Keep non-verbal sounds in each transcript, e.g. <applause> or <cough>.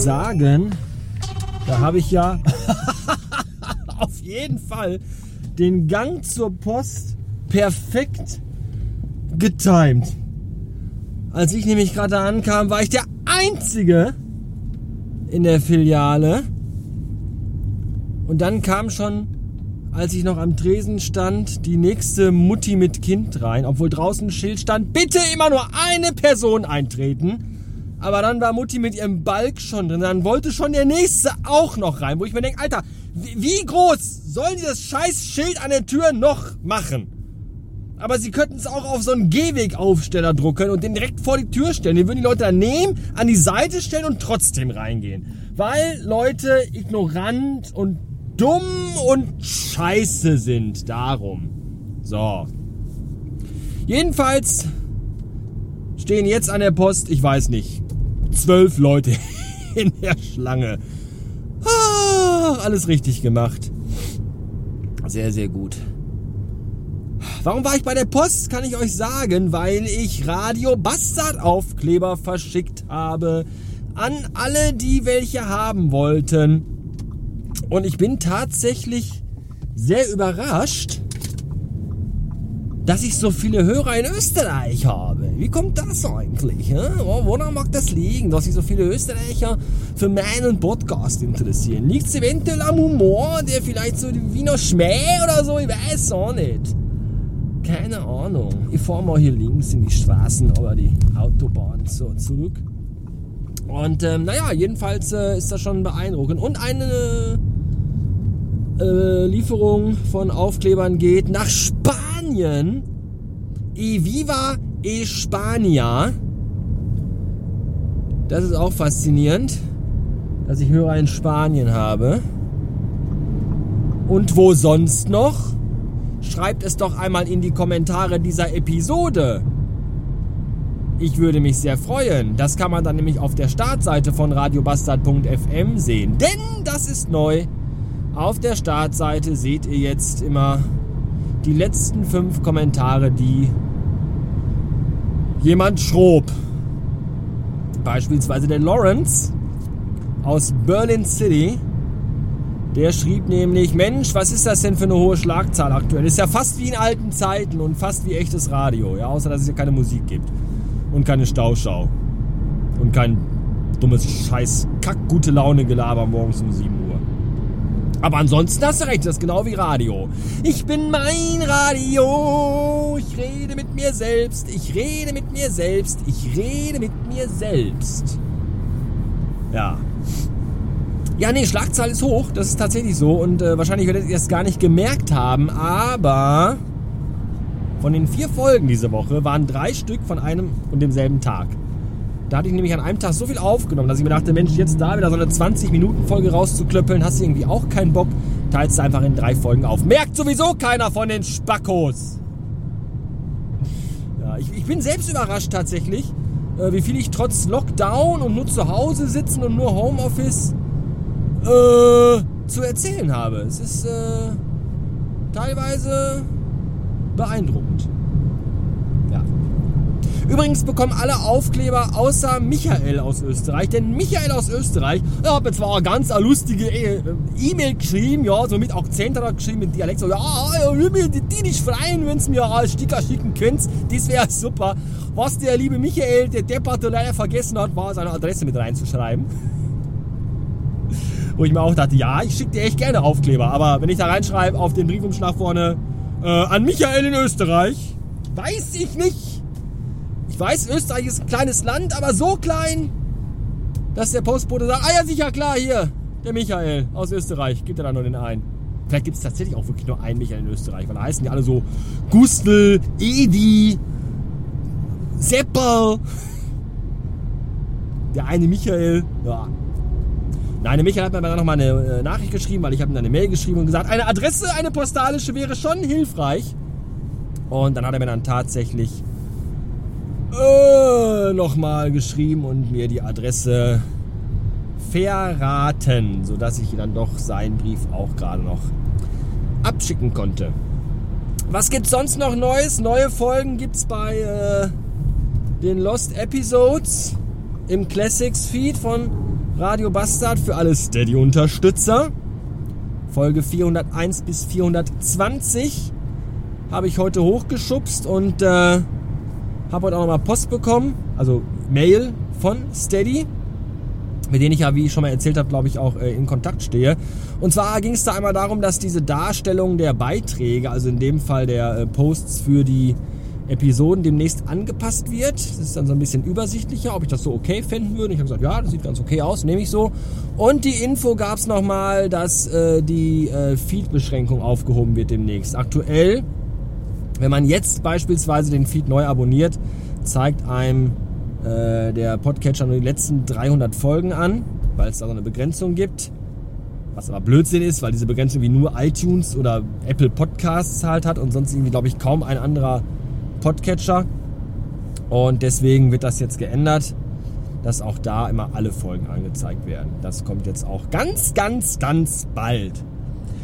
sagen, da habe ich ja <laughs> auf jeden Fall den Gang zur Post perfekt getimed. Als ich nämlich gerade ankam, war ich der Einzige in der Filiale. Und dann kam schon, als ich noch am Tresen stand, die nächste Mutti mit Kind rein, obwohl draußen ein Schild stand, bitte immer nur eine Person eintreten. Aber dann war Mutti mit ihrem Balk schon drin. Dann wollte schon der nächste auch noch rein, wo ich mir denke, Alter, wie, groß sollen die das scheiß Schild an der Tür noch machen? Aber sie könnten es auch auf so einen Gehwegaufsteller drucken und den direkt vor die Tür stellen. Den würden die Leute dann nehmen, an die Seite stellen und trotzdem reingehen. Weil Leute ignorant und dumm und scheiße sind. Darum. So. Jedenfalls stehen jetzt an der Post, ich weiß nicht, zwölf Leute <laughs> in der Schlange. Alles richtig gemacht. Sehr, sehr gut. Warum war ich bei der Post, kann ich euch sagen, weil ich Radio Bastard Aufkleber verschickt habe an alle, die welche haben wollten. Und ich bin tatsächlich sehr überrascht, dass ich so viele Hörer in Österreich habe. Wie kommt das eigentlich? Woran mag das liegen, dass sich so viele Österreicher für meinen Podcast interessieren? Liegt es eventuell am Humor, der vielleicht so die Wiener Schmäh oder so? Ich weiß auch nicht. Keine Ahnung. Ich fahre mal hier links in die Straßen, aber die Autobahn so zurück. Und ähm, naja, jedenfalls äh, ist das schon beeindruckend. Und eine äh, Lieferung von Aufklebern geht nach Spanien. E viva Espania. Das ist auch faszinierend, dass ich Hörer in Spanien habe. Und wo sonst noch? Schreibt es doch einmal in die Kommentare dieser Episode. Ich würde mich sehr freuen. Das kann man dann nämlich auf der Startseite von radiobastard.fm sehen. Denn das ist neu. Auf der Startseite seht ihr jetzt immer die letzten fünf Kommentare, die jemand schrob. Beispielsweise der Lawrence aus Berlin City. Der schrieb nämlich, Mensch, was ist das denn für eine hohe Schlagzahl aktuell? Ist ja fast wie in alten Zeiten und fast wie echtes Radio, ja, außer dass es ja keine Musik gibt und keine Stauschau und kein dummes Scheiß Kack gute Laune Gelaber morgens um 7 Uhr. Aber ansonsten hast du recht, das ist genau wie Radio. Ich bin mein Radio. Ich rede mit mir selbst. Ich rede mit mir selbst. Ich rede mit mir selbst. Ja. Ja, nee, Schlagzahl ist hoch. Das ist tatsächlich so. Und äh, wahrscheinlich werdet ihr es gar nicht gemerkt haben. Aber von den vier Folgen diese Woche waren drei Stück von einem und demselben Tag. Da hatte ich nämlich an einem Tag so viel aufgenommen, dass ich mir dachte, Mensch, jetzt da wieder so eine 20-Minuten-Folge rauszuklöppeln, hast du irgendwie auch keinen Bock, teilst du einfach in drei Folgen auf. Merkt sowieso keiner von den Spackos. Ja, ich, ich bin selbst überrascht tatsächlich, äh, wie viel ich trotz Lockdown und nur zu Hause sitzen und nur Homeoffice äh, zu erzählen habe. Es ist äh, teilweise beeindruckend. Übrigens bekommen alle Aufkleber außer Michael aus Österreich. Denn Michael aus Österreich, er hat mir zwar eine ganz lustige äh, E-Mail geschrieben, ja, so mit Akzent hat er geschrieben, mit Dialekt, so, ja, ja würde mich die nicht freuen, wenn sie mir als Sticker schicken könnt. Das wäre <laughs> super. Was der liebe Michael, der Deppert leider vergessen hat, war seine Adresse mit reinzuschreiben. <laughs> Wo ich mir auch dachte, ja, ich schicke dir echt gerne Aufkleber. Aber wenn ich da reinschreibe auf den Briefumschlag vorne, äh, an Michael in Österreich, weiß ich nicht weiß, Österreich ist ein kleines Land, aber so klein, dass der Postbote sagt, ah ja, sicher, klar, hier, der Michael aus Österreich, gibt er da nur den einen. Vielleicht gibt es tatsächlich auch wirklich nur einen Michael in Österreich, weil da heißen die alle so Gustl, Edi, Seppel. Der eine Michael, ja. Nein, der Michael hat mir dann nochmal eine äh, Nachricht geschrieben, weil ich habe ihm dann eine Mail geschrieben und gesagt, eine Adresse, eine postalische wäre schon hilfreich. Und dann hat er mir dann tatsächlich äh, nochmal geschrieben und mir die Adresse verraten, sodass ich dann doch seinen Brief auch gerade noch abschicken konnte. Was gibt's sonst noch Neues? Neue Folgen gibt's bei äh, den Lost Episodes im Classics Feed von Radio Bastard für alle Steady-Unterstützer. Folge 401 bis 420 habe ich heute hochgeschubst und äh, habe heute auch nochmal Post bekommen, also Mail von Steady, mit denen ich ja, wie ich schon mal erzählt habe, glaube ich, auch äh, in Kontakt stehe. Und zwar ging es da einmal darum, dass diese Darstellung der Beiträge, also in dem Fall der äh, Posts für die Episoden demnächst angepasst wird. Das ist dann so ein bisschen übersichtlicher, ob ich das so okay fänden würde. Ich habe gesagt, ja, das sieht ganz okay aus, nehme ich so. Und die Info gab es nochmal, dass äh, die äh, Feed-Beschränkung aufgehoben wird demnächst. Aktuell, wenn man jetzt beispielsweise den Feed neu abonniert, zeigt einem äh, der Podcatcher nur die letzten 300 Folgen an, weil es da so eine Begrenzung gibt. Was aber Blödsinn ist, weil diese Begrenzung wie nur iTunes oder Apple Podcasts halt hat und sonst irgendwie, glaube ich, kaum ein anderer Podcatcher. Und deswegen wird das jetzt geändert, dass auch da immer alle Folgen angezeigt werden. Das kommt jetzt auch ganz, ganz, ganz bald.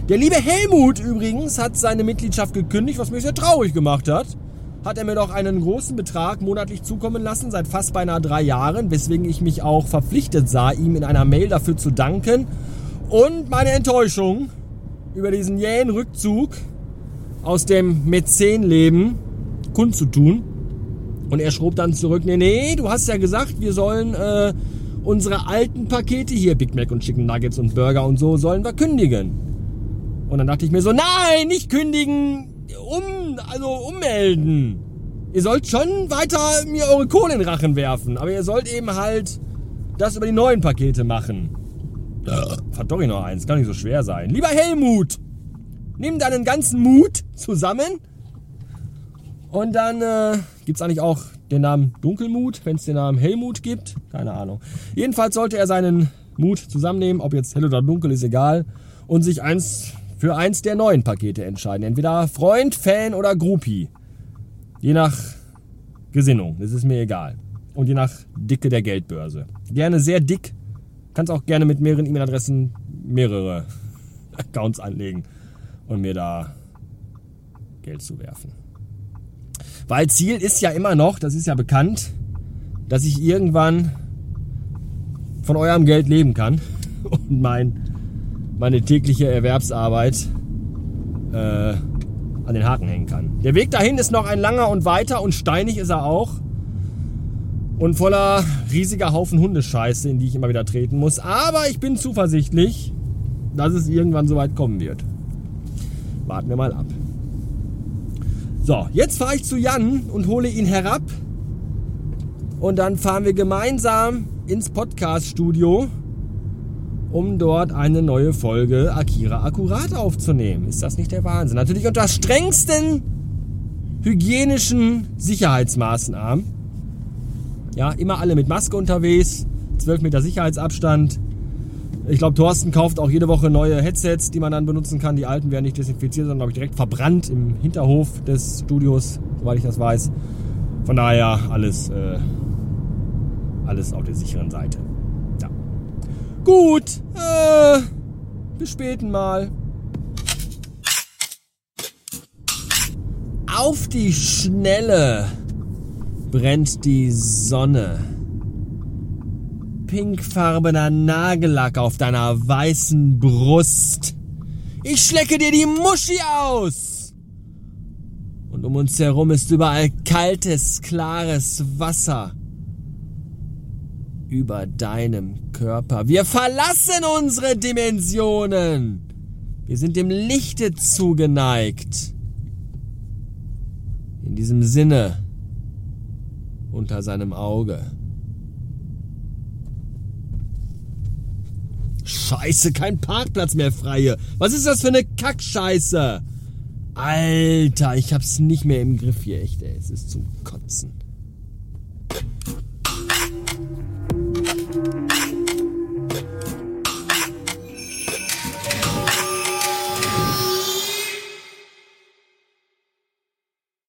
Der liebe Helmut übrigens hat seine Mitgliedschaft gekündigt, was mich sehr traurig gemacht hat. Hat er mir doch einen großen Betrag monatlich zukommen lassen, seit fast beinahe drei Jahren, weswegen ich mich auch verpflichtet sah, ihm in einer Mail dafür zu danken. Und meine Enttäuschung über diesen jähen Rückzug aus dem Mäzenleben kundzutun. Und er schrob dann zurück, nee, nee, du hast ja gesagt, wir sollen äh, unsere alten Pakete hier, Big Mac und Chicken Nuggets und Burger und so, sollen wir kündigen. Und dann dachte ich mir so, nein, nicht kündigen, um, also ummelden. Ihr sollt schon weiter mir eure Kohle in den Rachen werfen, aber ihr sollt eben halt das über die neuen Pakete machen. Hat doch noch eins, kann nicht so schwer sein. Lieber Helmut, nimm deinen ganzen Mut zusammen und dann äh, gibt es eigentlich auch den Namen Dunkelmut, wenn es den Namen Hellmut gibt. Keine Ahnung. Jedenfalls sollte er seinen Mut zusammennehmen, ob jetzt hell oder dunkel ist egal, und sich eins für eins der neuen Pakete entscheiden. Entweder Freund, Fan oder Groupie. Je nach Gesinnung, das ist mir egal. Und je nach Dicke der Geldbörse. Gerne sehr dick. Kannst auch gerne mit mehreren E-Mail-Adressen mehrere <laughs> Accounts anlegen und mir da Geld zu werfen. Weil Ziel ist ja immer noch, das ist ja bekannt, dass ich irgendwann von eurem Geld leben kann <laughs> und mein, meine tägliche Erwerbsarbeit äh, an den Haken hängen kann. Der Weg dahin ist noch ein langer und weiter und steinig ist er auch. Und voller riesiger Haufen Hundescheiße, in die ich immer wieder treten muss. Aber ich bin zuversichtlich, dass es irgendwann soweit kommen wird. Warten wir mal ab. So, jetzt fahre ich zu Jan und hole ihn herab. Und dann fahren wir gemeinsam ins Podcast-Studio, um dort eine neue Folge Akira Akkurat aufzunehmen. Ist das nicht der Wahnsinn? Natürlich unter strengsten hygienischen Sicherheitsmaßnahmen. Ja, immer alle mit Maske unterwegs, 12 Meter Sicherheitsabstand, ich glaube, Thorsten kauft auch jede Woche neue Headsets, die man dann benutzen kann. Die alten werden nicht desinfiziert, sondern glaube ich direkt verbrannt im Hinterhof des Studios, soweit ich das weiß. Von daher alles, äh, alles auf der sicheren Seite. Gut, äh, bis späten mal. Auf die Schnelle brennt die Sonne pinkfarbener Nagellack auf deiner weißen Brust. Ich schlecke dir die Muschi aus. Und um uns herum ist überall kaltes, klares Wasser. Über deinem Körper. Wir verlassen unsere Dimensionen. Wir sind dem Lichte zugeneigt. In diesem Sinne, unter seinem Auge. Scheiße, kein Parkplatz mehr freie. Was ist das für eine Kackscheiße? Alter, ich hab's nicht mehr im Griff hier, echt, ey. Es ist zum Kotzen.